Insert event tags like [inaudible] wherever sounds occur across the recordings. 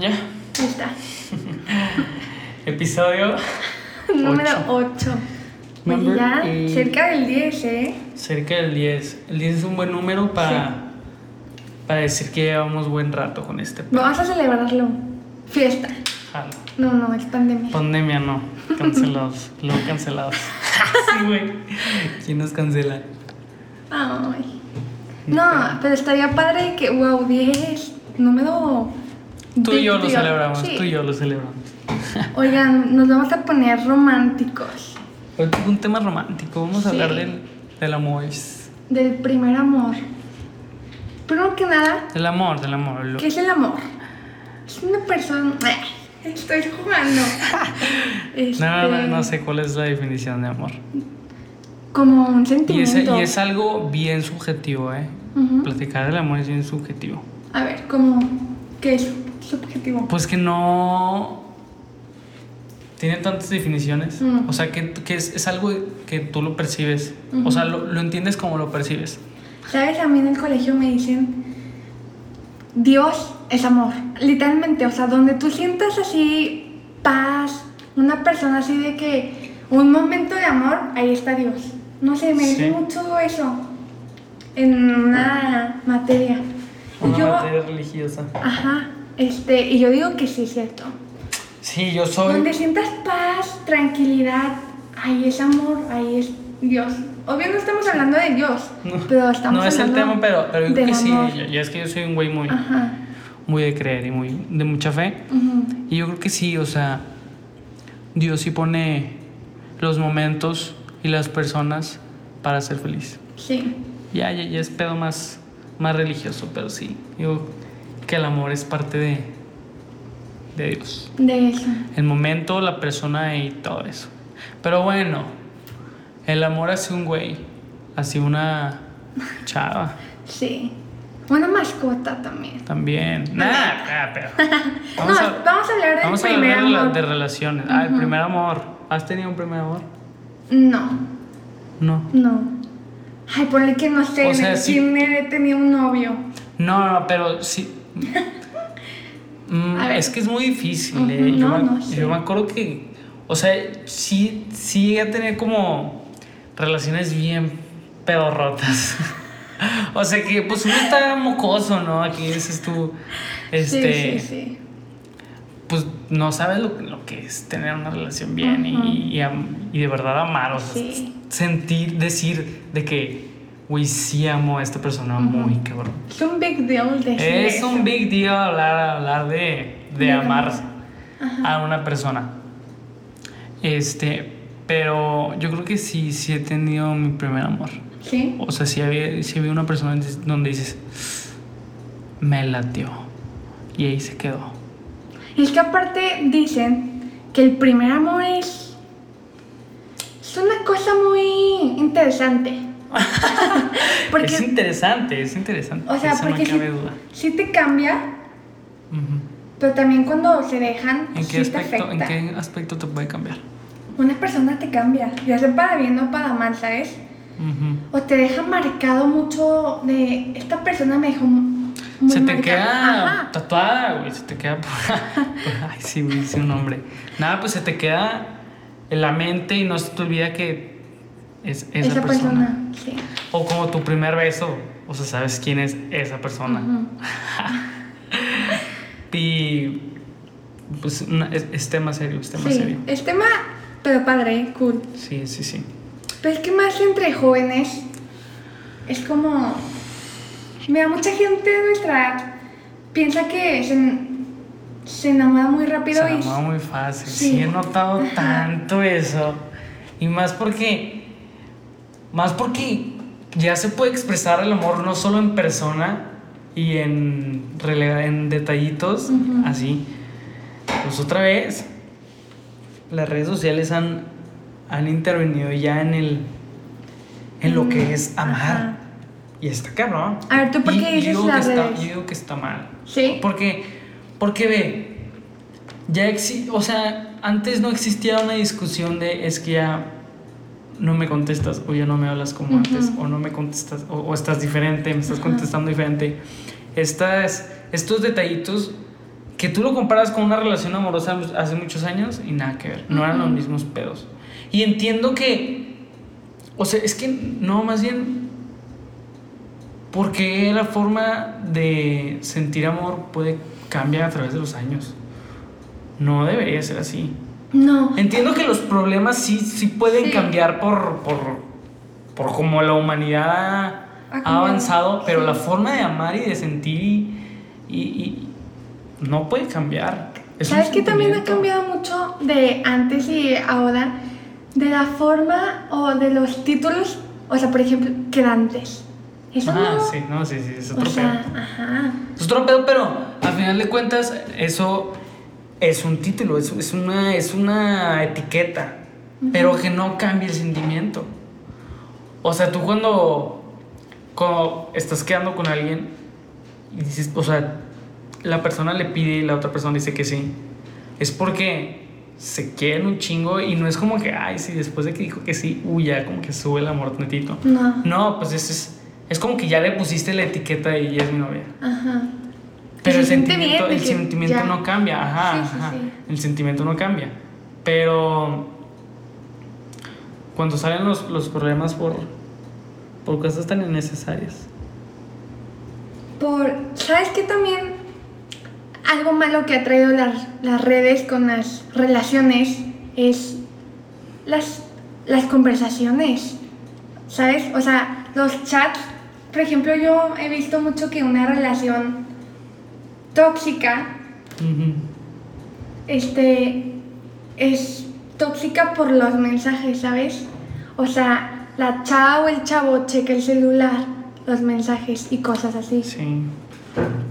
¿Ya? Ahí está. [laughs] Episodio [laughs] Número 8. Oye, ya eight. cerca del 10, ¿eh? cerca del 10. El 10 es un buen número para, para decir que llevamos buen rato con este Vamos a celebrarlo. Fiesta. jalo. No, no, es pandemia. Pandemia no, [laughs] cancelados, luego cancelados. sí, güey. ¿Quién nos cancela? Ay. No, pero estaría padre que, wow, 10. Número. Tú y yo lo celebramos, Sí. tú y yo lo celebramos. Oigan, nos vamos a poner románticos. Un tema romántico, vamos a Sí. hablar del, del amor. Del primer amor. Primero que nada, Del amor, del amor. lo- ¿qué es el amor? Es una persona. Estoy jugando. [laughs] Este, No, no, no sé cuál es la definición de amor. Como un Y es, sentimiento. y es algo bien subjetivo, ¿eh? Platicar del amor es bien subjetivo. A ver, como. ¿Qué es subjetivo? Pues que no tiene tantas definiciones. Mm. O sea, que, que es, es algo que tú lo percibes. O sea, lo, lo entiendes como lo percibes. ¿Sabes? A mí en el colegio me dicen. Dios es amor. Literalmente, o sea, donde tú sientas así paz, una persona así de que. Un momento de amor, ahí está Dios. No sé, me Sí. dicen mucho eso en una materia. Una yo, materia religiosa. ajá, este, y yo digo que sí es cierto. Sí, yo soy. Donde sientas paz, tranquilidad, ahí es amor, ahí es Dios. Obvio no estamos hablando de Dios, No, pero estamos no es el tema, pero, pero yo creo que sí. ya es que yo soy un güey muy, Ajá. muy de creer y muy de mucha fe. Y yo creo que sí, o sea, Dios sí pone los momentos y las personas para ser feliz. Sí, Ya, ya, ya es pedo más, más religioso, pero sí. Digo que el amor es parte de, de Dios. de eso. El momento, la persona y todo eso. Pero bueno, el amor hacia un güey, hacia una [laughs] chava Sí. Una mascota también. también. Nada, nada, pero. [laughs] no, vamos a hablar del vamos a hablar de, la- amor. de relaciones. Ah, el primer amor. ¿Has tenido un primer amor? No, No. no. Ay, ponle que no sé, O sea, sí. cine he tenido un novio. No, no, pero sí. Mm, [laughs] es que es muy difícil, eh. Yo, no, me, no sé. yo me acuerdo que. O sea, sí, sí llegué a tener como relaciones bien pedorrotas. [laughs] o sea que, pues uno está mocoso, ¿no? Aquí dices tú. Este. Sí, sí, sí. Pues no sabes lo, lo que es tener una relación bien y- y, y de verdad amar. O sea, sentir, decir de que, güey, sí amo a esta persona muy cabrón. Es un big deal decir Es eso. un big deal hablar, hablar de, de De amar a una persona. Este, pero yo creo que sí, sí he tenido mi primer amor. Sí. O sea, sí había, sí había una persona donde dices, me latió. Y ahí se quedó. Y es que aparte dicen que el primer amor es. Es una cosa muy interesante. [laughs] porque, es interesante, es interesante. o sea, eso porque no sí, cabe duda. sí te cambia, Ujú. pero también cuando se dejan, ¿En, sí qué te aspecto, ¿En afecta. qué aspecto te puede cambiar? Una persona te cambia, ya sea para bien o para mal, ¿sabes? Ujú. O te deja marcado mucho de. Esta persona me dejó. muy Se te marcado". queda Ajá. tatuada, güey. Se te queda por. por- [laughs] Ay, sí, güey, sí, un nombre. Nada, pues se te queda en la mente y no se te olvida que es esa, Esa persona. persona, sí. O como tu primer beso. O sea, sabes quién es esa persona. [laughs] Y. Pues es, es tema serio, es tema Sí, serio. es tema, pero padre, cool. Sí, sí, sí. Pero es que más entre jóvenes es como. Mira, mucha gente de nuestra edad piensa que se, se enamora muy rápido Se y. enamora muy fácil. Sí. Sí. he notado Ajá. tanto eso. Y más porque. Más porque ya se puede expresar el amor no solo en persona y en, en detallitos así. Pues otra vez, las redes sociales han, han intervenido ya en el. en lo que es amar. Mm, Ajá. Y está cabrón. A ver, ¿tú por qué dices redes? Yo digo que está mal. Sí. Porque, porque ve, ya exi o sea, antes no existía una discusión de es que ya no me contestas o ya no me hablas como Ujú. antes o no me contestas o, o estás diferente, me estás Ajá. contestando diferente. Estas, estos detallitos que tú lo comparas con una relación amorosa hace muchos años y nada que ver, no eran los mismos pedos. Y entiendo que, o sea, es que no, más bien, porque la forma de sentir amor puede cambiar a través de los años. No debería ser así. No. Entiendo que los problemas sí, sí pueden cambiar por, por, por como la humanidad ha, avanzado, pero la forma de amar y de sentir y, no puede cambiar. ¿Sabes que también ha cambiado mucho de antes y ahora? De la forma o de los títulos, o sea, por ejemplo, que antes. Eso ah, sí, no, sí, sí, es otro pedo. Ajá. Es otro pedo, pero al final de cuentas, eso es un título, es, es, una, es una etiqueta, pero que no cambia el sentimiento. O sea, tú cuando, cuando estás quedando con alguien y dices, o sea, la persona le pide y la otra persona dice que sí, es porque se quieren un chingo y no es como que, ay, sí, después de que dijo que sí, uy, ya como que sube el amor netito. No. No, pues es, es, es como que ya le pusiste la etiqueta y ya es mi novia. Ajá. Pero el sentimiento, el sentimiento no cambia, ajá, ajá. El sentimiento no cambia. Pero cuando salen los, los problemas por, por cosas tan innecesarias. Por, ¿sabes qué también? Algo malo que ha traído las, las redes con las relaciones es las, las conversaciones, ¿sabes? O sea, los chats, por ejemplo, yo he visto mucho que una relación tóxica, este, es tóxica por los mensajes, ¿sabes? O sea, la chava o el chavo checa el celular, los mensajes y cosas así. Sí.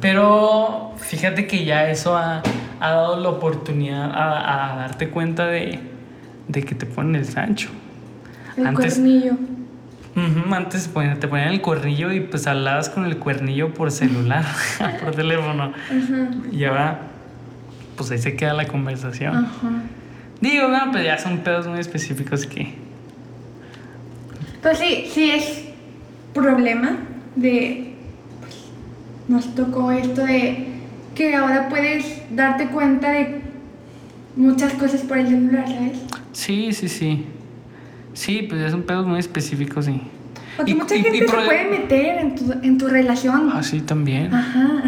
Pero fíjate que ya eso ha, dado la oportunidad a, darte cuenta de, que te ponen el sancho. El Antes, cuernillo antes te ponían el cuernillo y pues hablabas con el cuernillo por celular, [laughs] por teléfono. Y ahora, pues ahí se queda la conversación. Digo, no, pues ya son pedos muy específicos que. Pues sí, sí es problema de. Pues, nos tocó esto de que ahora puedes darte cuenta de muchas cosas por el celular, ¿sabes? Sí, sí, sí. Sí, pues es un pedo muy específico, sí. Porque mucha gente se puede meter en tu, en tu relación. Ah, sí, también. Ajá. [laughs] no,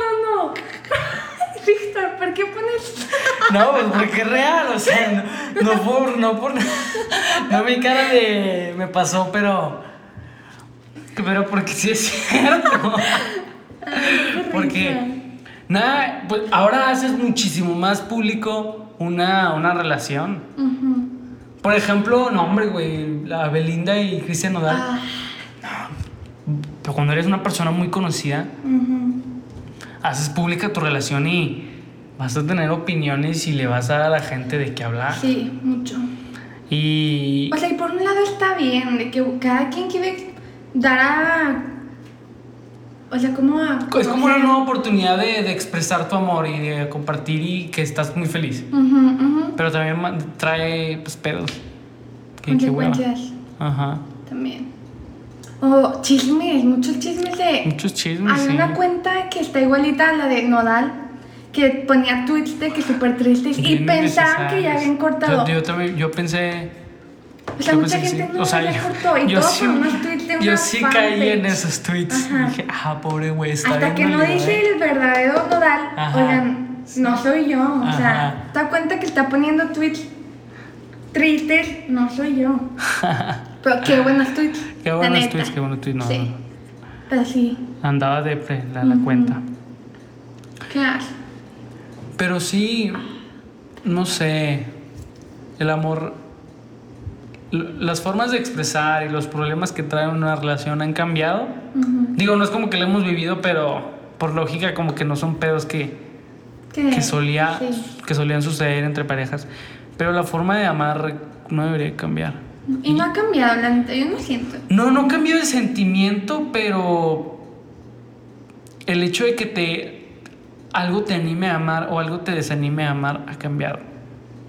no, no. [laughs] Víctor, ¿por qué pones.? no, pues porque es real, o sea, no, no por. No por. No mi cara de. Me pasó, pero. Pero porque sí es cierto. porque. Nada, pues ahora haces muchísimo más público una, una relación. Por ejemplo, no, hombre, güey, la Belinda y Cristian Nodal. Ah. pero cuando eres una persona muy conocida, haces pública tu relación y vas a tener opiniones y le vas a dar a la gente de qué hablar. Sí, mucho. Y. O sea, y por un lado está bien, de que cada quien quiere dar a o sea, como Es como una nueva oportunidad de, expresar tu amor y de compartir y que estás muy feliz. Pero también trae pues, pedos. Consecuencias. Ajá. También. O chismes, muchos chismes de... Muchos chismes, Hay una cuenta que está igualita a la de Nodal, que ponía tweets de que súper tristes y pensaban que ya habían cortado. yo también, yo pensé o sea, mucha gente no o sea, yo, cortó y yo todo sí, unos tweets de una Yo sí caí en esos tweets. Dije, ah, pobre güey, está Hasta que no dice el verdadero Nodal, oigan, no soy yo. O sea, te das cuenta que está poniendo tweets tristes, no soy yo. [laughs] Pero qué buenos tweets. Qué buenos tweets, qué buenos tweets, no. Sí. Pero sí. Andaba de la, la cuenta. ¿Qué haces? Pero sí, no sé, el amor las formas de expresar y los problemas que trae una relación han cambiado. Digo, no es como que lo hemos vivido, pero por lógica como que no son pedos que, que, solía, que solían suceder entre parejas. Pero la forma de amar no debería cambiar. Y no ha cambiado, yo no siento. No, no cambió de sentimiento, pero el hecho de que te algo te anime a amar o algo te desanime a amar ha cambiado,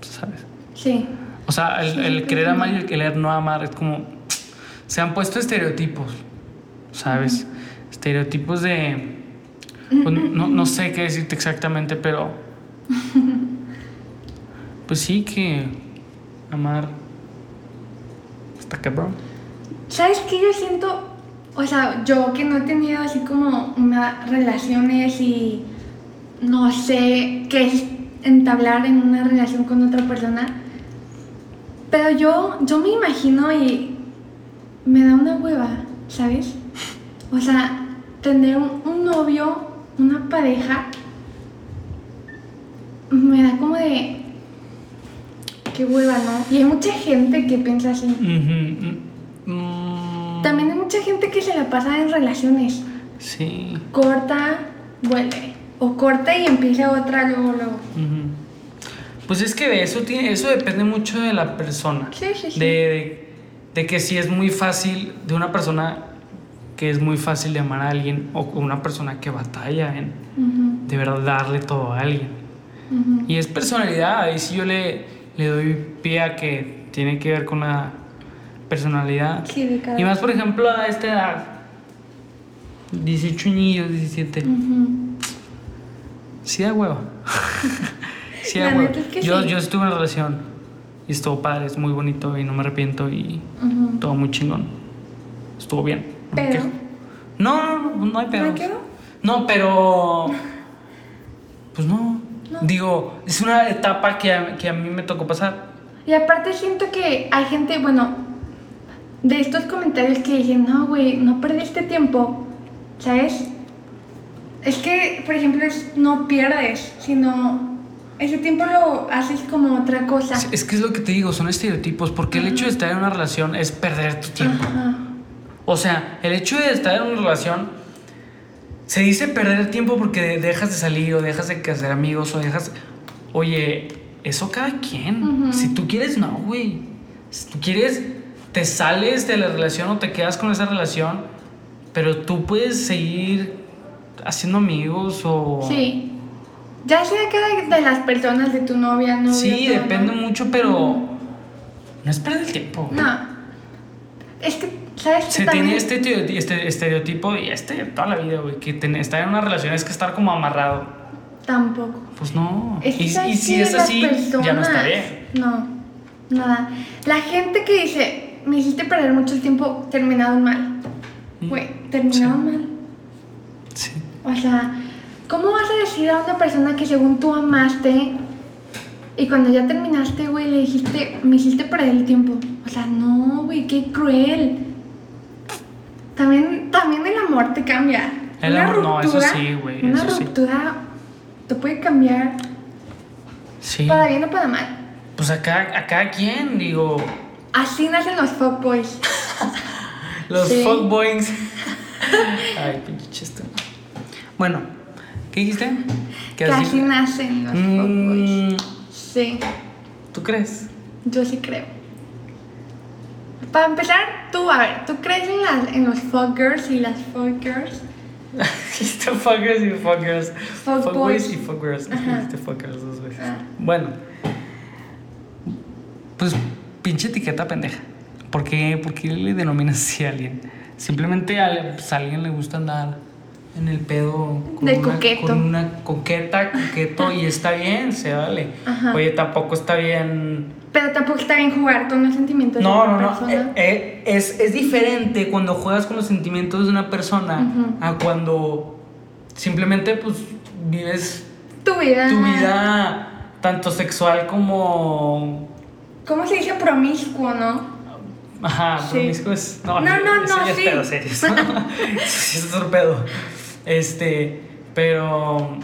¿sabes? Sí. O sea, el, querer amar y el querer no amar es como... Se han puesto estereotipos. ¿sabes? Estereotipos de... pues, no, no sé qué decirte exactamente, pero... Pues sí que amar está cabrón. ¿Sabes qué yo siento? O sea, yo que no he tenido así como una relaciones y no sé qué es entablar en una relación con otra persona. Pero yo, yo me imagino y me da una hueva, ¿sabes? O sea, tener un, un novio, una pareja, me da como de... Qué hueva, ¿no? Y hay mucha gente que piensa así. Ujú, mm, También hay mucha gente que se la pasa en relaciones. Sí. Corta, vuelve. O corta y empieza otra luego, luego. Ujú. Pues es que eso tiene, eso depende mucho de la persona. Sí, sí, sí. De, de, de que si es muy fácil, de una persona que es muy fácil de amar a alguien, o una persona que batalla en de verdad darle todo a alguien. Y es personalidad, ahí sí yo le, le doy pie a que tiene que ver con la personalidad. Sí, de cada Y más, por ejemplo, a esta edad, 18 añillos, 17. Ujú. Sí da hueva. [laughs] sí da La hueva. neta es que yo, sí. yo estuve en relación y estuvo padre, es muy bonito y no me arrepiento y Ujú. todo muy chingón. Estuvo bien. no me Pero-. No, no, no, no hay ¿No pedos. pero. Pues no. No. Digo, es una etapa que a, que a mí me tocó pasar. Y aparte siento que hay gente, bueno, de estos comentarios que dicen, no, güey, no perdiste tiempo, ¿sabes? Es que, por ejemplo, es, no pierdes, sino ese tiempo lo haces como otra cosa. Es, es que es lo que te digo, son estereotipos, porque el hecho de estar en una relación es perder tu tiempo. Ajá. O sea, el hecho de estar en una relación se dice perder el tiempo porque dejas de salir o dejas de hacer amigos o dejas. Oye, eso cada quien. Ujú. Si tú quieres, no, güey. Si tú quieres, te sales de la relación o te quedas con esa relación, pero tú puedes seguir haciendo amigos o. Sí. Ya sea cada de las personas, de tu novia, novio. Sí, depende ¿no? mucho, pero. No es perder el tiempo. No. Es que, ¿sabes? qué Se también? tiene este, este estereotipo y este toda la vida, güey, que ten- estar en una relación es que estar como amarrado. Tampoco. Pues no. Es que y, ¿sabes y si es así, ya no está personas- bien. No, nada. La gente que dice, me hiciste perder mucho tiempo, terminaron mal. Mm. Güey, terminaron mal. Sí. O sea, ¿cómo vas a decir a una persona que según tú amaste y cuando ya terminaste, güey, le dijiste, me hiciste perder el tiempo? O sea, no, güey, qué cruel. También, también el amor te cambia. El Una amor, no, eso ruptura- sí, güey, Una eso sí. ruptura te puede cambiar Sí. para bien o para mal. Pues a cada, a cada quien, digo. Así nacen los fuckboys. [laughs] Los Sí. fuckboys. [laughs] Ay, pinche chiste. Bueno, ¿qué dijiste? Que así nacen los fuckboys. Mm, Sí, ¿Tú crees? yo sí creo. Para empezar, tú, a ver, ¿tú crees en, las, en los fuckgirls y las fuckgirls? Dijiste [laughs] fuckers y fuckers. Fuckboys. Y Ajá. dijiste fuckers dos veces. Ah. Bueno. Pues pinche etiqueta pendeja. ¿Por qué, por qué le denominas así a alguien? Simplemente a, pues, a alguien le gusta andar en el pedo De una, coqueto. con una coqueta, coqueto y está bien, se vale. Ajá. Oye, tampoco está bien Pero tampoco está bien jugar con los sentimientos no, de no, otra no. persona. Eh, eh, es, es diferente cuando juegas con los sentimientos de una persona a cuando simplemente pues vives tu vida. tu vida tanto sexual como... ¿Cómo se dice promiscuo, no? Ajá, Sí. promiscuo es... No, No, no, no, ya sí. es pedo serio. [laughs] [laughs] Es otro pedo. Este, pero...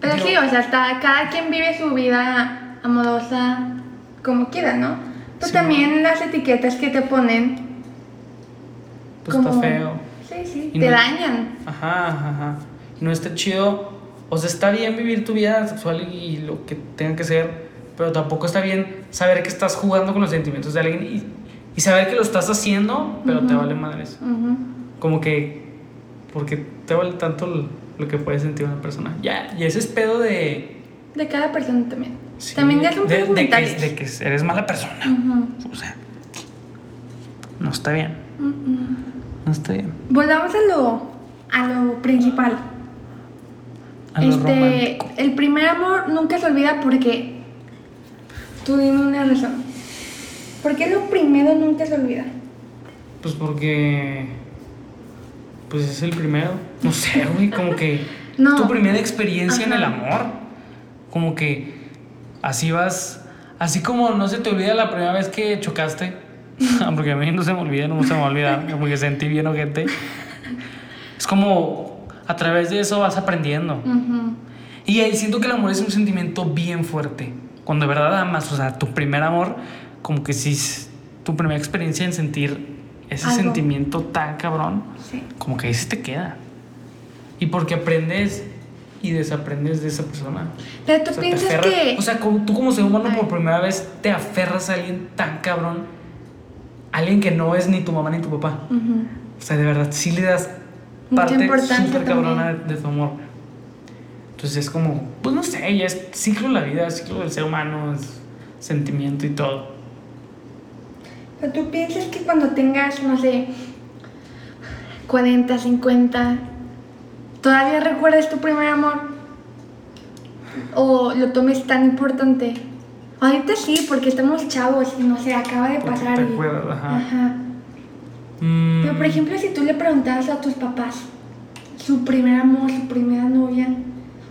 Pero Digo- sí, o sea, está, cada quien vive su vida amorosa como quiera, ¿no? Pero Sí, también las etiquetas que te ponen. Pues como- está feo. Sí, sí, Y te no- dañan. Ajá, ajá, ajá. No está chido. O sea, está bien vivir tu vida sexual y lo que tenga que ser, pero tampoco está bien saber que estás jugando con los sentimientos de alguien y, y saber que lo estás haciendo, pero te vale madres. Ujú. Como que, porque te vale tanto lo, lo que puede sentir una persona. Ya, y ese es pedo de. De cada persona también. sí, también ya son de, de, que, de que eres mala persona. O sea, no está bien. No está bien. Volvamos a lo, a lo principal. A lo este, romántico. el primer amor nunca se olvida porque tú dime una razón. ¿Por qué lo primero nunca se olvida? Pues porque. Pues es el primero. No sé, güey. Como que. [laughs] No. Tu primera experiencia en Ajá. el amor. Como que. Así vas. Así como no se te olvida la primera vez que chocaste. [laughs] porque a mí no se me olvida, no se me va a olvidar. Como que sentí bien ojete. Es como. A través de eso vas aprendiendo. Ujú. Y ahí siento que el amor es un sentimiento bien fuerte. Cuando de verdad amas, o sea, tu primer amor, como que sí, es tu primera experiencia en sentir ese Algo. sentimiento tan cabrón, Sí. como que ahí se te queda. Y porque aprendes y desaprendes de esa persona. Pero tú O sea, piensas aferras- que. O sea, tú como ser humano Ay. por primera vez te aferras a alguien tan cabrón, alguien que no es ni tu mamá ni tu papá. O sea, de verdad, sí le das parte súper cabrona de, de tu amor. Entonces es como, pues no sé, ya es ciclo de la vida, ciclo del ser humano, es sentimiento y todo. Tú piensas que cuando tengas, no sé, 40, 50, ¿todavía recuerdas tu primer amor? ¿O lo tomes tan importante? Ahorita sí, porque estamos chavos y no sé, acaba de Porque pasar. te y- acuerdas, ajá. Ajá. Mm, Pero por ejemplo, si tú le preguntabas a tus papás su primer amor, su primera novia,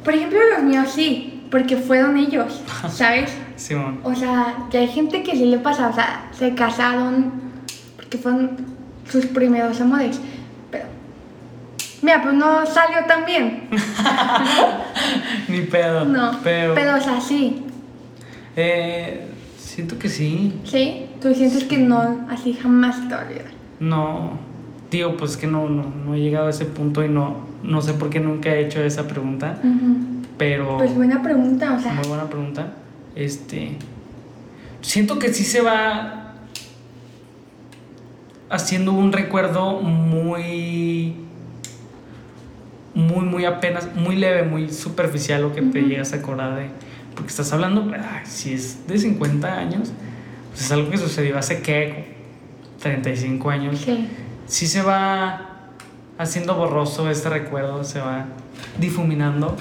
por ejemplo, los míos sí, porque fueron ellos, ¿sabes? Simón. O sea, que hay gente que sí le pasa, o sea, se casaron porque fueron sus primeros amores. Pero, mira, pues no salió tan bien. [laughs] Ni pedo. No, Pero, pero, o sea, sí, eh, siento que sí. sí. Tú sientes que no, así jamás te va a olvidar. No, tío, pues que no, no, no he llegado a ese punto y no, no sé por qué nunca he hecho esa pregunta. Pero... Pues buena pregunta, o sea, Muy buena pregunta. Este. Siento que sí se va haciendo un recuerdo muy. Muy, muy apenas, muy leve, muy superficial lo que te llegas a acordar de. Porque estás hablando, ay, si es de 50 años, pues es algo que sucedió hace que 35 años. sí. Sí se va haciendo borroso este recuerdo, se va difuminando,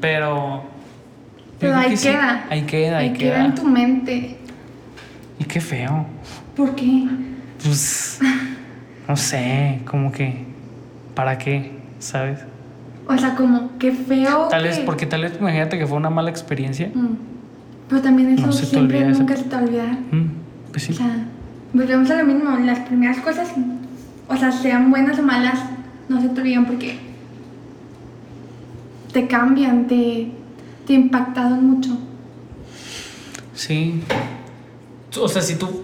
pero... Pero ahí que sí, queda. ahí queda, ahí, Ahí queda. queda en tu mente. Y qué feo. ¿Por qué? Pues, no sé, como que, ¿para qué? ¿Sabes? O sea, como, qué feo. Tal vez, que- porque tal vez, imagínate que fue una mala experiencia. Mm. Pero también eso No se te siempre olvida nunca se te va a olvidar. Mm, pues sí. O sea, volvemos a lo mismo. Las primeras cosas, o sea, sean buenas o malas, no se te olvidan porque te cambian, te, te impactaron mucho. Sí. O sea, si tú...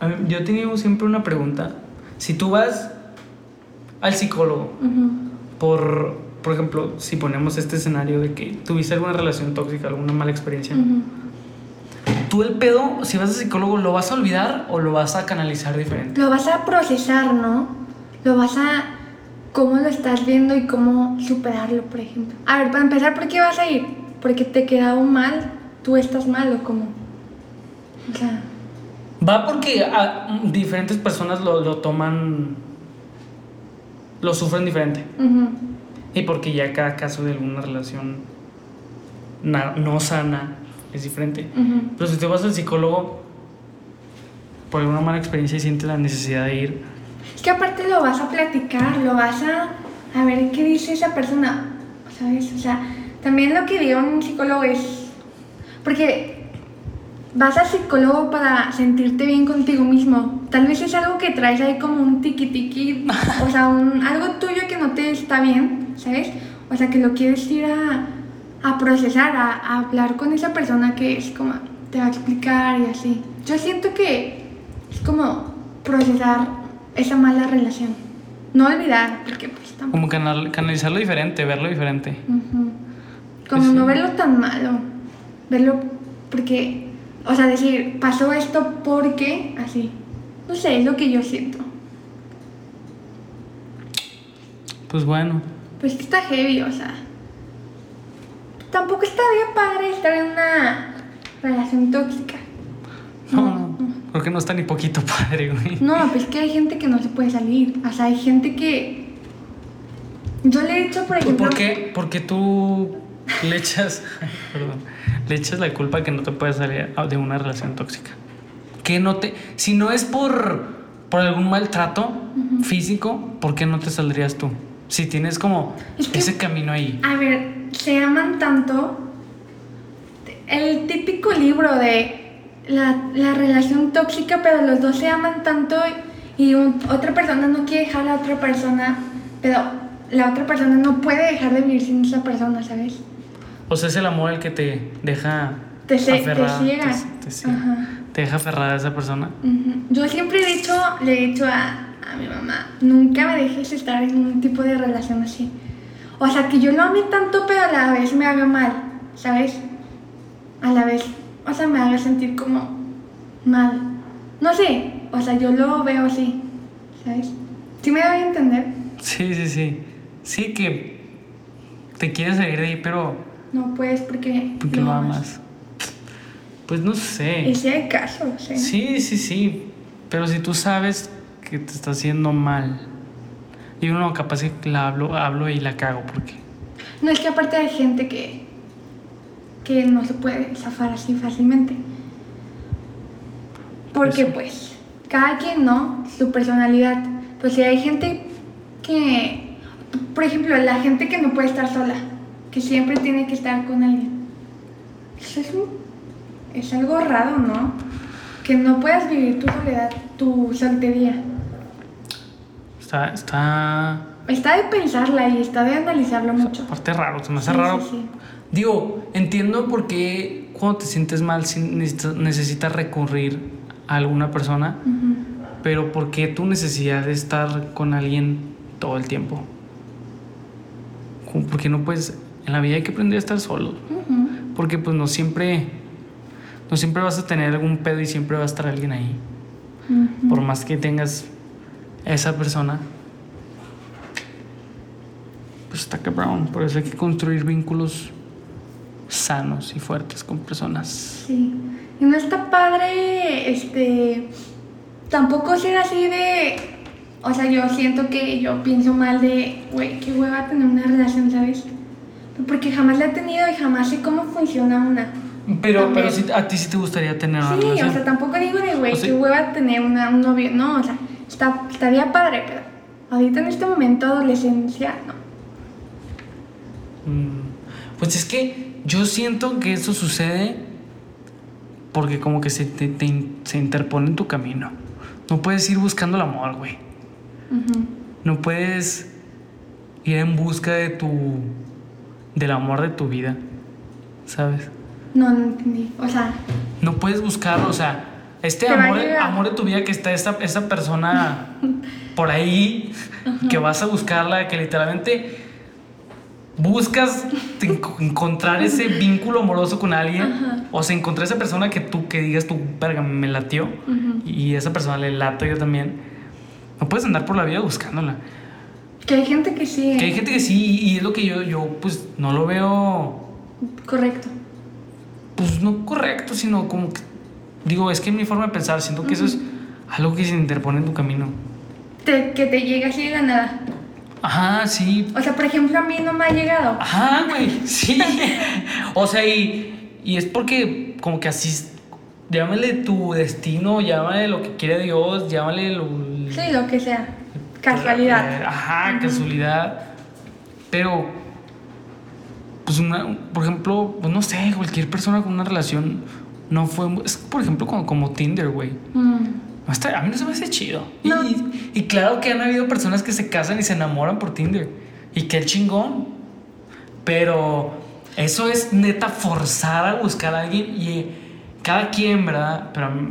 a mí- yo he tenido siempre una pregunta. Si tú vas al psicólogo, por, por ejemplo, si ponemos este escenario de que tuviste alguna relación tóxica, alguna mala experiencia, tú el pedo, si vas al psicólogo, ¿lo vas a olvidar o lo vas a canalizar diferente? Lo vas a procesar, ¿no? Lo vas a... ¿Cómo lo estás viendo y cómo superarlo, por ejemplo? A ver, para empezar, ¿por qué vas a ir? ¿Porque te quedó mal? ¿Tú estás mal o cómo? O sea... Va porque a- diferentes personas lo, lo toman, lo sufren diferente. Y porque ya cada caso de alguna relación no sana es diferente. Ujú. Pero si te vas al psicólogo por alguna mala experiencia y sientes la necesidad de ir, Es que aparte lo vas a platicar, lo vas a, a ver qué dice esa persona, ¿sabes? O sea, también lo que dio un psicólogo es, porque vas al psicólogo para sentirte bien contigo mismo. Tal vez es algo que traes ahí como un tiki tiki, o sea, un, algo tuyo que no te está bien, ¿sabes? O sea, que lo quieres ir a, a procesar, a, a hablar con esa persona que es como, te va a explicar y así. Yo siento que es como procesar esa mala relación. No olvidar, porque pues tampoco. como canal- canalizarlo diferente, verlo diferente. Como Pues no verlo tan malo. Verlo porque, o sea, decir, pasó esto porque, así. No sé, es lo que yo siento. Pues bueno, Pues está heavy, o sea. Tampoco estaría padre estar en una relación tóxica. Creo que no está ni poquito padre, güey. No, pues que hay gente que no se puede salir. O sea, hay gente que. Yo le he dicho, por ejemplo. ¿Por qué? Porque tú le echas, perdón, le echas la culpa que no te puedes salir de una relación tóxica. Que no te, si no es por, por algún maltrato físico, ¿por qué no te saldrías tú? Si tienes como Es que- ese camino ahí. A ver, se aman tanto. El típico libro de la, la relación tóxica, pero los dos se aman tanto y un- otra persona no quiere dejar a la otra persona, pero la otra persona no puede dejar de vivir sin esa persona, ¿sabes? O sea, es el amor el que te deja Te, te ciega. te- te ciega. Ajá. Te deja aferrada a esa persona. Yo siempre he dicho, le he dicho a, a mi mamá, nunca me dejes estar en un tipo de relación así. O sea, que yo lo ame tanto, pero a la vez me haga mal, ¿sabes? A la vez, o sea, me haga sentir como mal. No sé, o sea, yo lo veo así, ¿sabes? ¿Sí me doy a entender? Sí, sí, sí. Sí que te quieres salir de ahí, pero No puedes porque, porque lo amas. Pues no sé. Y sí hay casos, ¿sí? Sí, sí, sí. Pero si tú sabes que te está haciendo mal. Y uno capaz que la hablo, hablo y la cago porque. No es que aparte hay gente que, que no se puede zafar así fácilmente. Porque Eso. pues, cada quien no, su personalidad. Pues si hay gente que, por ejemplo, la gente que no puede estar sola, que siempre tiene que estar con alguien. Eso es, un- es algo raro, ¿no? Que no puedas vivir tu soledad, tu soltería. Está, está. Está de pensarla y está de analizarlo mucho. Aparte raro, se me hace Sí, raro. sí, sí. Digo, entiendo por qué cuando te sientes mal necesitas, recurrir a alguna persona, Ujú. pero ¿por qué tu necesidad de estar con alguien todo el tiempo? Porque no puedes. En la vida hay que aprender a estar solo. Ujú. Porque pues no siempre. No siempre vas a tener algún pedo y siempre va a estar alguien ahí. Ujú. Por más que tengas esa persona. Pues está cabrón. Por eso hay que construir vínculos sanos y fuertes con personas. Sí. Y no está padre, este, tampoco ser así de, o sea, yo siento que yo pienso mal de, güey, qué hueva tener una relación, ¿sabes? Porque jamás la he tenido y jamás sé cómo funciona una. Pero, pero sí, a ti sí te gustaría tener una Sí, relación. o sea, tampoco digo de, güey, qué hueva tener una, un novio, no, o sea, está, estaría padre, pero ahorita en este momento, adolescencia, no. Mm, Pues es que yo siento que eso sucede porque como que se, te, se interpone en tu camino. No puedes ir buscando el amor, güey. No puedes ir en busca de tu del amor de tu vida, ¿sabes? No, no entendí, o sea, No puedes buscarlo, o sea, este amor, amor de tu vida que está esa, esa persona por ahí, [laughs] que vas a buscarla, que literalmente buscas encontrar ese vínculo amoroso con alguien, Ajá. o sea, encontrar esa persona que tú, que digas tú, verga, me latió, Ujú. y esa persona le lato yo también. No puedes andar por la vida buscándola. que hay gente que sí, Que hay ¿eh? gente que sí, y es lo que yo, yo pues no lo veo, correcto. pues no correcto, sino como que, digo, es que mi forma de pensar, siento que eso es algo que se interpone en tu camino. Te- que te llega así de la nada. Ajá, sí. O sea, por ejemplo, a mí no me ha llegado. Ajá, güey, sí. o sea, y, y es porque como que así, llámale tu destino, llámale lo que quiere Dios, llámale lo... Sí, lo que sea. Casualidad. Eh, Ajá, casualidad. Pero, pues, una, por ejemplo, pues no sé, cualquier persona con una relación no fue. Es por ejemplo como, como Tinder, güey. Mm. Está- a mí no se me hace chido. Y- No. Y, y claro que han habido personas que se casan y se enamoran por Tinder. Y qué chingón. Pero eso es neta forzar a buscar a alguien y cada quien, ¿verdad? Pero a mí-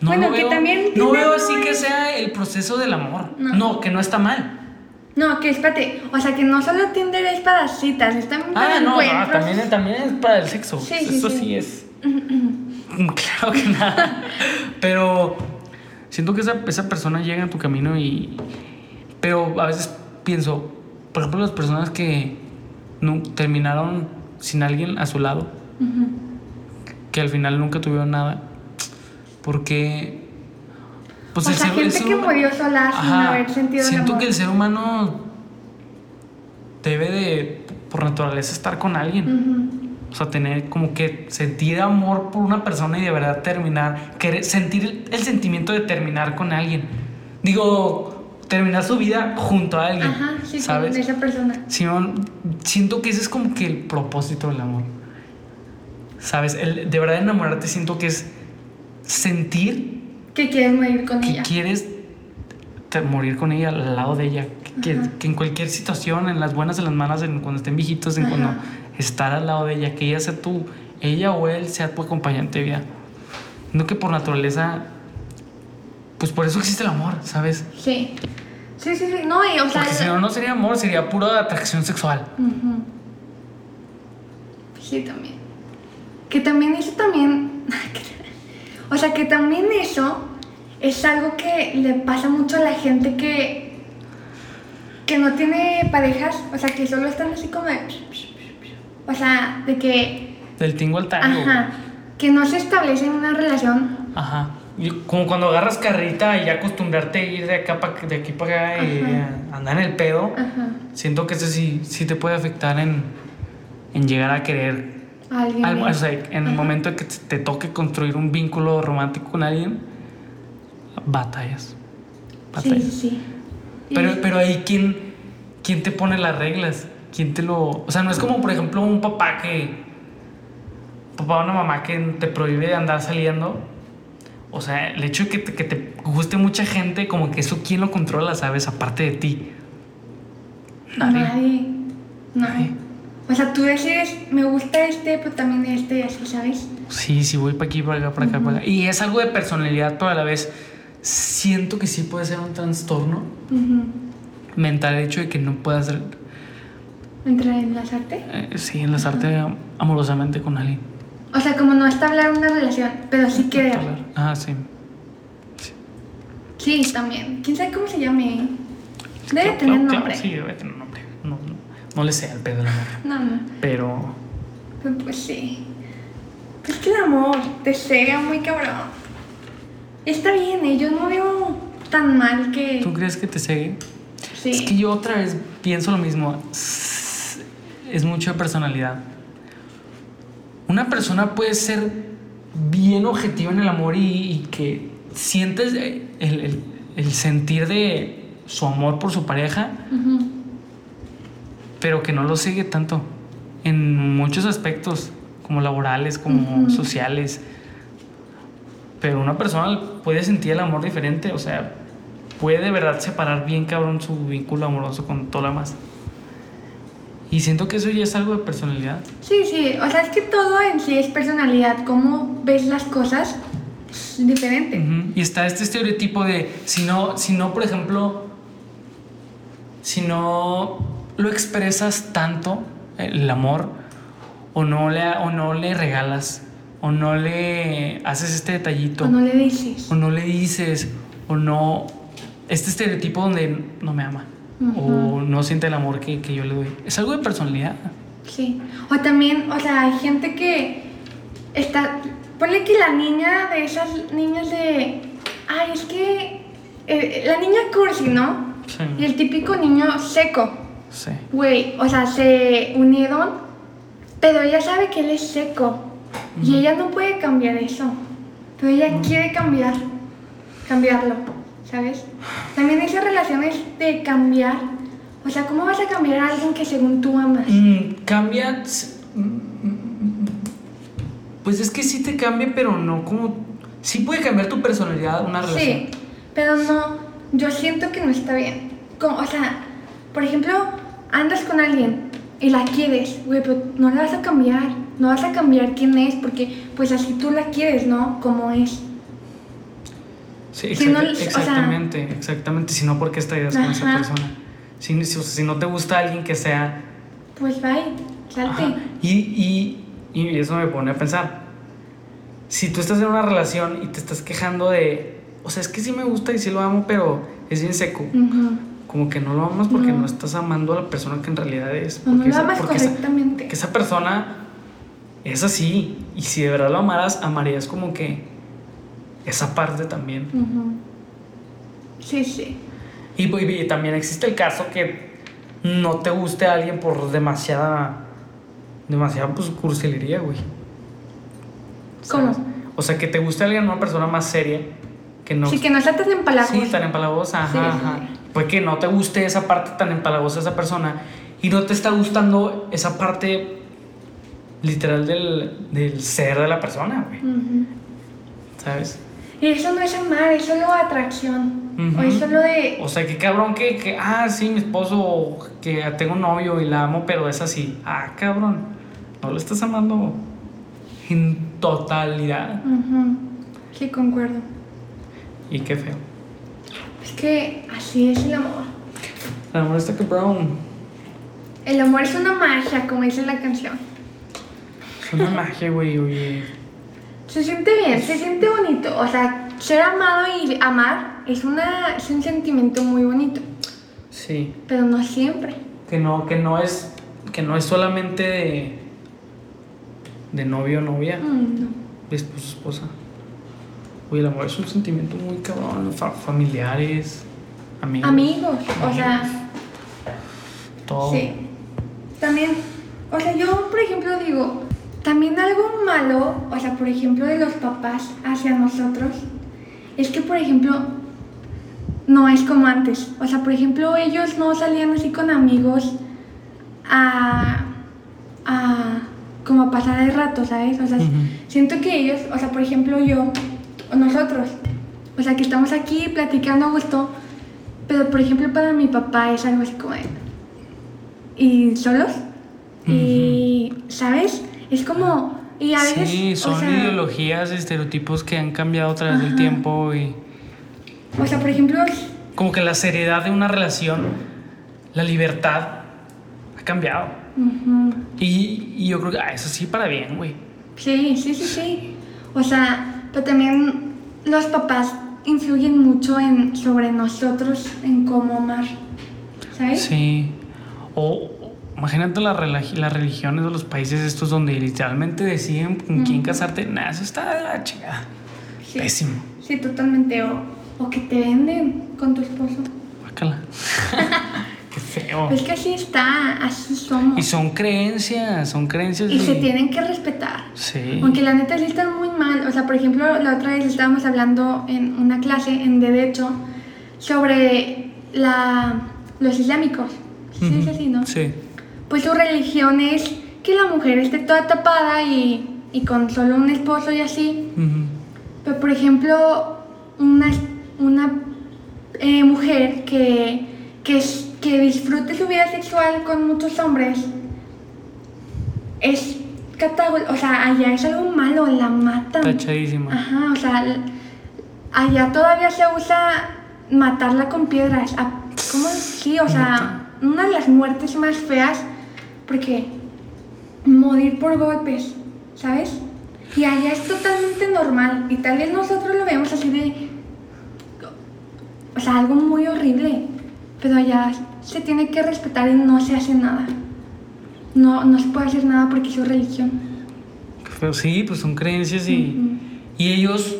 no Bueno, lo que veo, también no veo no así que sea el proceso del amor. No. No, que no está mal. No, que espérate. O sea, que no solo Tinder es para citas, es también para Ah, no, encuentros. también, también es para el sexo. Sí, sí, Eso sí. sí, es. [laughs] claro que nada. Pero siento que esa, esa persona llega a tu camino y. Pero a veces pienso, por ejemplo, las personas que no, terminaron sin alguien a su lado, que al final nunca tuvieron nada. Porque. Pues o sea, ser- el gente ser que murió sola sin haber sentido el Siento que el ser humano debe de, por naturaleza, estar con alguien. Ujú. O sea, tener como que sentir amor por una persona y de verdad terminar, querer, sentir el, el sentimiento de terminar con alguien. Digo, terminar su vida junto a alguien. Ajá, sí, ¿Sabes? con esa persona. Siento que ese es como que el propósito del amor. ¿Sabes? El, de verdad enamorarte siento que es sentir Que quieres morir con que ella. quieres te- morir con ella al lado de ella. Que, que en cualquier situación, en las buenas, en las malas, en cuando estén viejitos, en Ajá. cuando estar al lado de ella, que ella sea tu, ella o él sea tu acompañante de vida. No que por naturaleza, pues por eso existe el amor, ¿sabes? Sí. Sí, sí, sí. No, y o sea. Porque si no, no sería amor, sería pura atracción sexual. Sí, también. Que también eso también. [laughs] o sea, que también eso es algo que le pasa mucho a la gente que. que no tiene parejas. O sea, que solo están así como de. O sea, de que. Del tingo al tango. Ajá. Que no se establece una relación. Ajá. Y como cuando agarras carrita y ya acostumbrarte a ir de acá pa- de aquí para acá y Ajá. andar en el pedo. Ajá. Siento que eso sí, sí te puede afectar en, en llegar a querer. Alguien. algo, o sea, en el Ajá. momento en que te toque construir un vínculo romántico con alguien, batallas. Batallas. sí, sí. Pero, pero ahí, ¿quién, ¿quién te pone las reglas? ¿Quién te lo.? O sea, no es como, por ejemplo, un papá que. Papá o una mamá que te prohíbe de andar saliendo. O sea, el hecho de que te, que te guste mucha gente, como que eso, ¿quién lo controla, sabes? Aparte de ti. Nadie. Nadie. Nadie. O sea, tú decides, me gusta este, pero también este, y así, ¿sabes? Sí, sí, voy para aquí, para acá, para acá, para acá. Y es algo de personalidad, pero a la vez siento que sí puede ser un trastorno mental el hecho de que no puedas, Entrar en enlazarte. eh, sí, enlazarte amorosamente con alguien. O sea, como no establecer una relación, pero sí querer. Ah, sí. Sí, también. ¿Quién sabe cómo se llame? Debe Claro, tener claro, nombre. sí, debe tener nombre. No, no, no le sé al pedo del amor. No, no. Pero Pero pues sí. Es que el amor te cega muy cabrón. Está bien, ¿eh? yo no veo tan mal que. ¿tú crees que te sigue? Sí. Es que yo otra vez pienso lo mismo. Es mucho de personalidad. Una persona puede ser bien objetiva en el amor y, y que sientes el, el- el sentir de su amor por su pareja, pero que no lo sigue tanto en muchos aspectos, como laborales, como sociales. Pero una persona puede sentir el amor diferente, o sea, puede de verdad separar bien cabrón su vínculo amoroso con todo lo demás. Y siento que eso ya es algo de personalidad. Sí, sí. O sea, es que todo en sí es personalidad. Cómo ves las cosas es diferente. Y está este estereotipo de, si no, si no, por ejemplo, si no lo expresas tanto, el amor, o no le, o no le regalas, o no le haces este detallito, O no le dices. o no le dices, o no, este estereotipo donde no me ama, o no siente el amor que, que yo le doy. Es algo de personalidad. Sí. O también, o sea, hay gente que está. Ponle que la niña de esas niñas de. Ay, es que. eh, la niña cursi, ¿no? Y Sí. el típico niño seco. sí. Güey, o sea, se unieron, pero ella sabe que él es seco. Y ella no puede cambiar eso. Pero ella quiere cambiar. Cambiarlo, ¿sabes? También esas relaciones de cambiar. O sea, ¿cómo vas a cambiar a alguien que según tú amas? Mm, cambia. mm, Pues es que sí te cambia, pero no como. Sí puede cambiar tu personalidad una relación. Sí, pero no, yo siento que no está bien. Como, o sea, por ejemplo, andas con alguien y la quieres, güey, pero no la vas a cambiar. No vas a cambiar quién es, porque pues así tú la quieres, ¿no? Como es. Sí, Si no, exact- o sea- exactamente, exactamente. Si no, ¿por qué estarías con esa persona? Si, si, si no te gusta alguien que sea. Pues bye, salte. Y, y, y eso me pone a pensar. Si tú estás en una relación y te estás quejando de. O sea, es que sí me gusta y sí lo amo, pero es bien seco. Ujú. Como que no lo amas porque no, No. estás amando a la persona que en realidad es. No lo esa- amas esa- correctamente. que esa persona es así. Y si de verdad lo amaras, amarías como que esa parte también. Sí, sí. Y, y- y también existe el caso que no te guste a alguien por demasiada, demasiada pues cursilería, güey. ¿Cómo? ¿Sabes? O sea, que te guste a alguien, una persona más seria, que no... Sí, que no sea tan empalagoso. Sí, tan empalagosa, ajá, Sí, sí, ajá. sí. Pues que no te guste esa parte tan empalagosa de esa persona y no te está gustando esa parte literal del, del ser de la persona, güey. ¿Sabes? Y eso no es amar, es solo atracción. O es solo de. O sea, que cabrón que, que, ah, sí, mi esposo, que tengo un novio y la amo, pero es así. Ah, cabrón, no lo estás amando en totalidad. Ujú. Sí, concuerdo. Y qué feo. Es que así es el amor. El amor está cabrón. El amor es una magia, como dice la canción. Es una magia, güey, oye. Se siente bien, se siente bonito. O sea, ser amado y amar es, una, es un sentimiento muy bonito. Sí. Pero no siempre. Que no, que no es, que no es solamente de, de novio o novia, Mm, no. de esposo esposa. Oye, el amor es un sentimiento muy cabrón, fa- familiares, amigos. Amigos, o sea, Todo. sí. También, o sea, yo, por ejemplo, digo, también algo malo, o sea, por ejemplo, de los papás hacia nosotros, es que, por ejemplo, no es como antes. O sea, por ejemplo, ellos no salían así con amigos a, a como a pasar el rato, ¿sabes? O sea, siento que ellos, o sea, por ejemplo, yo, o nosotros, o sea, que estamos aquí platicando a gusto, pero por ejemplo, para mi papá es algo así como de, ¿y solos? Y, ¿sabes? Es como, y a veces, Sí, o son sea, ideologías, estereotipos que han cambiado a través del tiempo y o sea, por ejemplo, como que la seriedad de una relación, la libertad ha cambiado. Y, y yo creo que ah, eso sí para bien, güey. Sí, sí, sí, sí. O sea, pero también los papás influyen mucho en, sobre nosotros en cómo amar. ¿Sabes? Sí. O imagínate las religiones de los países estos donde literalmente deciden con quién casarte. Nah, eso está de la chingada. Sí. Pésimo. Sí, totalmente. O, o que te venden con tu esposo. Bácala. [laughs] Qué feo. Es que así está, así somos. Y son creencias, son creencias. Y se de- tienen que respetar. Sí. Aunque la neta sí están muy mal. O sea, por ejemplo, la otra vez estábamos hablando en una clase en Derecho sobre la, los islámicos. Sí, Ujú. es así, ¿no? Sí. Pues su religión es que la mujer esté toda tapada y, y con solo un esposo y así. Ujú. Pero, por ejemplo, una, una eh, mujer que, que, que disfrute su vida sexual con muchos hombres es o sea, allá es algo malo, la matan. Tachadísima. Ajá, o sea, allá todavía se usa matarla con piedras. Ah, ¿Cómo? Sí, o sea, una de las muertes más feas, porque morir por golpes, ¿sabes? Y allá es totalmente normal. Y tal vez nosotros lo vemos así de. O sea, algo muy horrible. Pero allá se tiene que respetar y no se hace nada. No, no se puede hacer nada porque es su religión. Feo. Sí, pues son creencias y, y ellos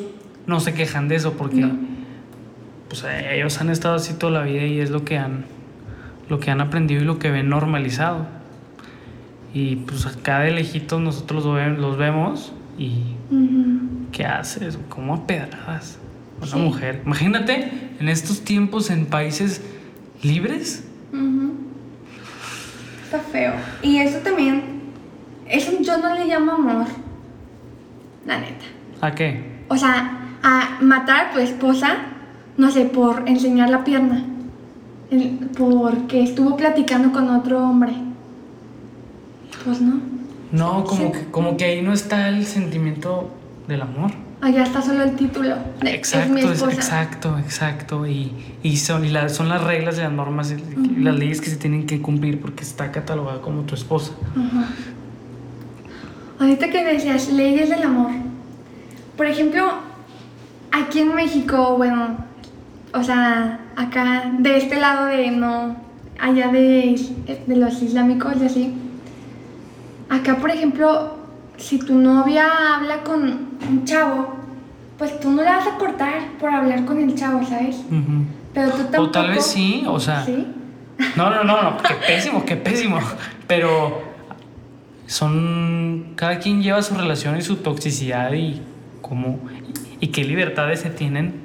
no se quejan de eso porque No. pues, eh, ellos han estado así toda la vida y es lo que han lo que han aprendido y lo que ven normalizado. Y pues acá de lejitos nosotros los, ve- los vemos y. ¿qué haces? ¿Cómo a pedradas? Una Sí. mujer. Imagínate en estos tiempos en países libres. Está feo. Y eso también, eso yo no le llamo amor. La neta. ¿A qué? O sea, a matar a tu esposa, no sé, por enseñar la pierna. Porque estuvo platicando con otro hombre. Pues no. No, como, Sí. que, como que ahí no está el sentimiento del amor. Allá está solo el título. de, Exacto, es mi es- esposa. exacto, exacto. Y, y son, y la- son las reglas y las normas y las leyes que se tienen que cumplir porque está catalogada como tu esposa. Ahorita que decías leyes del amor. Por ejemplo, aquí en México, bueno, o sea, acá, de este lado de no, allá de, de los islámicos y así. Acá, por ejemplo, si tu novia habla con un chavo pues tú no la vas a cortar por hablar con el chavo, ¿sabes? Pero tú tampoco. O tal vez sí, o sea. ¿Sí? No, no, no, no, qué pésimo, qué pésimo. Pero son. Cada quien lleva su relación y su toxicidad y cómo. y qué libertades se tienen.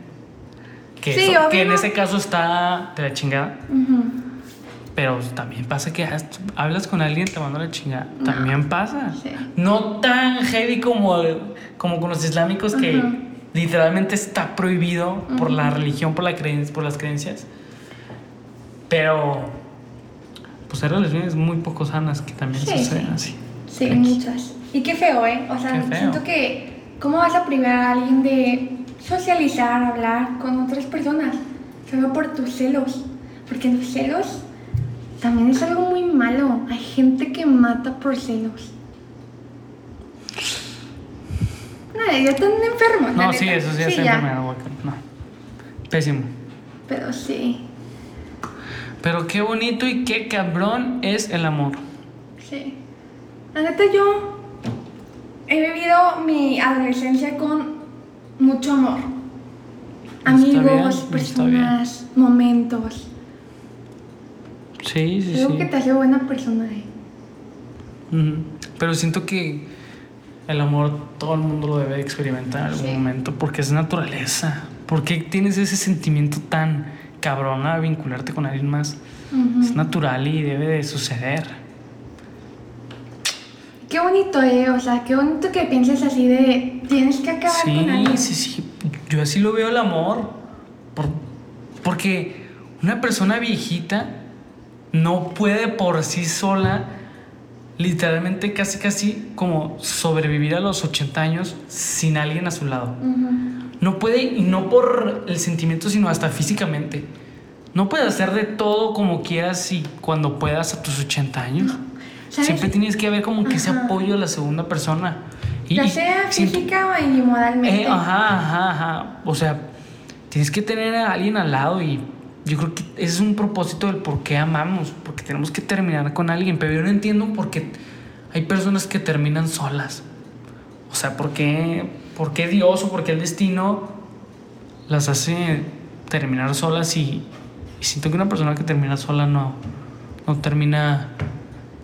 Que, Sí, eso- que en ese caso está de la chingada. Ujú. Pero también pasa que hablas con alguien te manda la chingada. También pasa. Sí. No tan heavy como, como con los islámicos que Ujú. literalmente está prohibido por la religión, por, la creen- por las creencias. Pero pues hay relaciones muy poco sanas que también Sí, suceden sí. así. Sí, X. muchas. Y qué feo, ¿eh? O sea, siento que. ¿Cómo vas a privar a alguien de socializar, hablar con otras personas? Solo por tus celos. Porque los celos también es algo muy malo. Hay gente que mata por celos. No, ya están enfermos. No, sí, eso sí, es ya. enfermedad, No. Pésimo. Pero sí, Pero qué bonito y qué cabrón es el amor. sí. La neta, yo he vivido mi adolescencia con mucho amor. Bien, Amigos, está personas, momentos. Sí, sí, Creo sí. que te hace buena persona. eh. Pero siento que el amor todo el mundo lo debe de experimentar en algún Sí. momento porque es naturaleza. ¿Por qué tienes ese sentimiento tan cabrón a vincularte con alguien más? Es natural y debe de suceder. Qué bonito, eh. O sea, qué bonito que pienses así de tienes que acabar con Sí, alguien. sí, sí. Yo así lo veo el amor. Por- porque una persona viejita no puede por sí sola, literalmente casi casi como sobrevivir a los 80 años sin alguien a su lado. No puede, y no por el sentimiento, sino hasta físicamente. No puedes hacer de todo como quieras y cuando puedas a tus 80 años. ¿Sabes? Siempre tienes que haber como que ese Ajá. apoyo de la segunda persona. Y, ya sea física o y moralmente. eh, ajá, ajá, ajá. O sea, tienes que tener a alguien al lado y yo creo que ese es un propósito del por qué amamos, porque tenemos que terminar con alguien, pero yo no entiendo por qué hay personas que terminan solas. O sea, ¿por qué, por qué Dios o por qué el destino las hace terminar solas y, y siento que una persona que termina sola no, no termina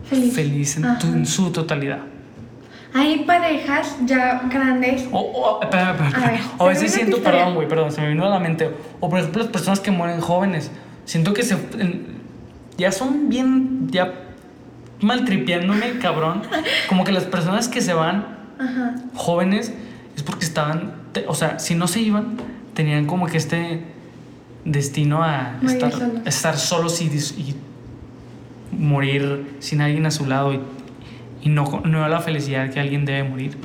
Feliz. en su totalidad. Hay parejas ya grandes. O, o, espera, espera, espera. A ver, o a veces siento, perdón, güey, perdón, se me vino a la mente. O por ejemplo, las personas que mueren jóvenes. Siento que se. ya son bien. Ya maltripiándome, cabrón. [laughs] Como que las personas que se van Ajá. jóvenes es porque estaban. o sea, si no se iban, tenían como que este destino a estar, estar solos y morir sin alguien a su lado y, y no, no la felicidad que alguien debe morir.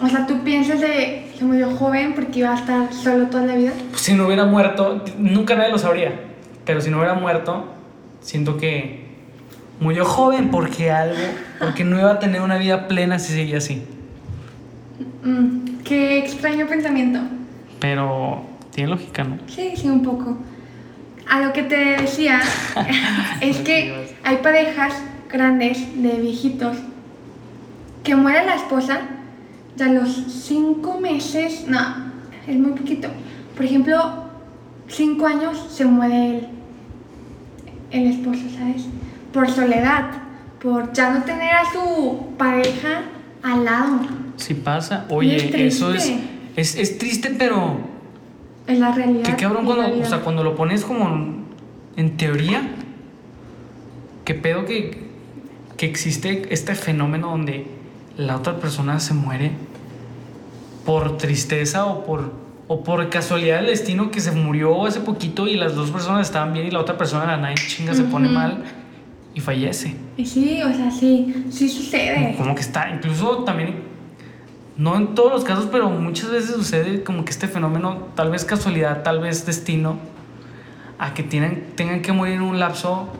O sea, tú piensas de se murió joven porque iba a estar solo toda la vida. si no hubiera muerto, nunca nadie lo sabría. Pero si no hubiera muerto, siento que murió joven porque algo, porque no iba a tener una vida plena si seguía así. Mm, qué extraño pensamiento. Pero tiene lógica, ¿no? Sí, sí, un poco. A lo que te decía [laughs] [laughs] es que hay parejas grandes de viejitos que muere la esposa y a los cinco meses, no, es muy poquito. Por ejemplo, cinco años se muere el, el esposo, ¿sabes? Por soledad, por ya no tener a su pareja al lado. Si pasa, Y oye, es eso es, es, es triste, pero Es la realidad. qué cabrón cuando, o sea, cuando lo pones como en teoría, qué pedo que, que existe este fenómeno donde la otra persona se muere por tristeza o por, o por casualidad del destino que se murió hace poquito y las dos personas estaban bien y la otra persona de la nada chinga se pone mal y fallece. Sí, o sea, sí, sí sucede. Como que está, incluso también, no en todos los casos, pero muchas veces sucede como que este fenómeno, tal vez casualidad, tal vez destino, a que tienen, tengan que morir en un lapso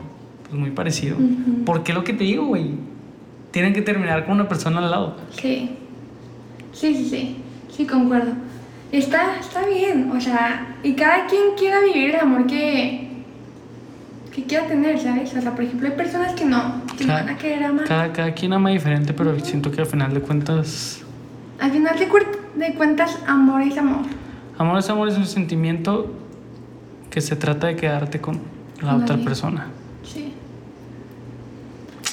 pues, muy parecido. Ujú. Porque lo que te digo, güey, tienen que terminar con una persona al lado. Sí. Sí, sí, sí. Sí, concuerdo. Está, está bien, o sea, y cada quien quiera vivir el amor que, que quiera tener, ¿sabes? O sea, por ejemplo, hay personas que no, que no Cada- van a querer amar. Cada, cada quien ama diferente, pero siento que al final de cuentas, Al final de, de cuentas, amor es amor. Amor es amor es un sentimiento que se trata de quedarte con la otra persona.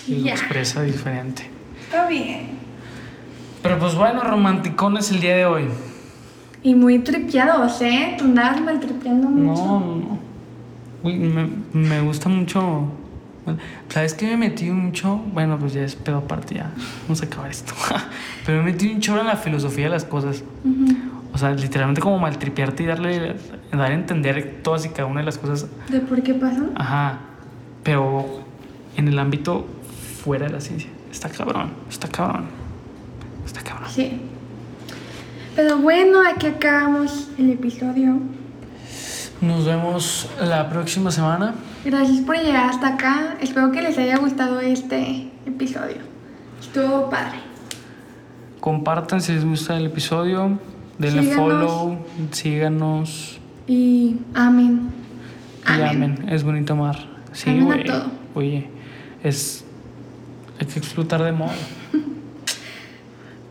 Y lo expresa diferente. Está bien. Pero pues bueno, romanticones el día de hoy. Y muy tripeados, ¿eh? Tú andabas mal tripeando mucho. No, no, no. Uy, me, me gusta mucho. ¿Sabes qué me metí mucho? Bueno, pues ya es pedo aparte, ya. Vamos a acabar esto. [laughs] Pero me metí un chorro en la filosofía de las cosas. O sea, literalmente como maltripearte y darle, dar a entender todas y cada una de las cosas. ¿De por qué pasó? Ajá. Pero en el ámbito fuera de la ciencia. Está cabrón, está cabrón. Está cabrón. Sí. Pero bueno, aquí acabamos el episodio. Nos vemos la próxima semana. Gracias por llegar hasta acá. Espero que les haya gustado este episodio. Estuvo padre. Compartan si les gusta el episodio. Denle Síganos. follow, síganos Y amén. y amen. Es bonito amar. Sí, Amén güey. Oye, es. Hay que explotar de modo.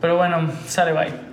Pero bueno, sale, bye.